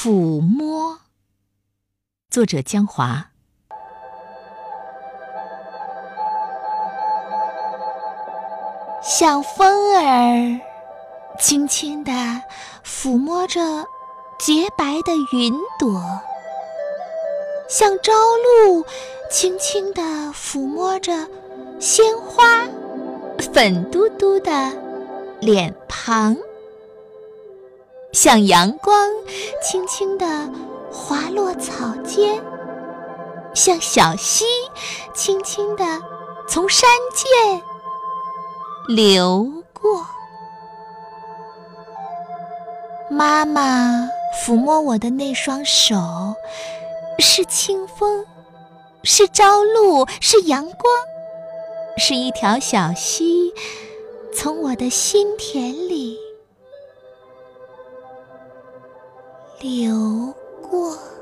抚摸，作者江华。像风儿轻轻地抚摸着洁白的云朵，像朝露轻轻地抚摸着鲜花粉嘟嘟的脸庞。像阳光轻轻地滑落草间，像小溪轻轻地从山涧流过。妈妈抚摸我的那双手，是清风，是朝露，是阳光，是一条小溪，从我的心田里。流过。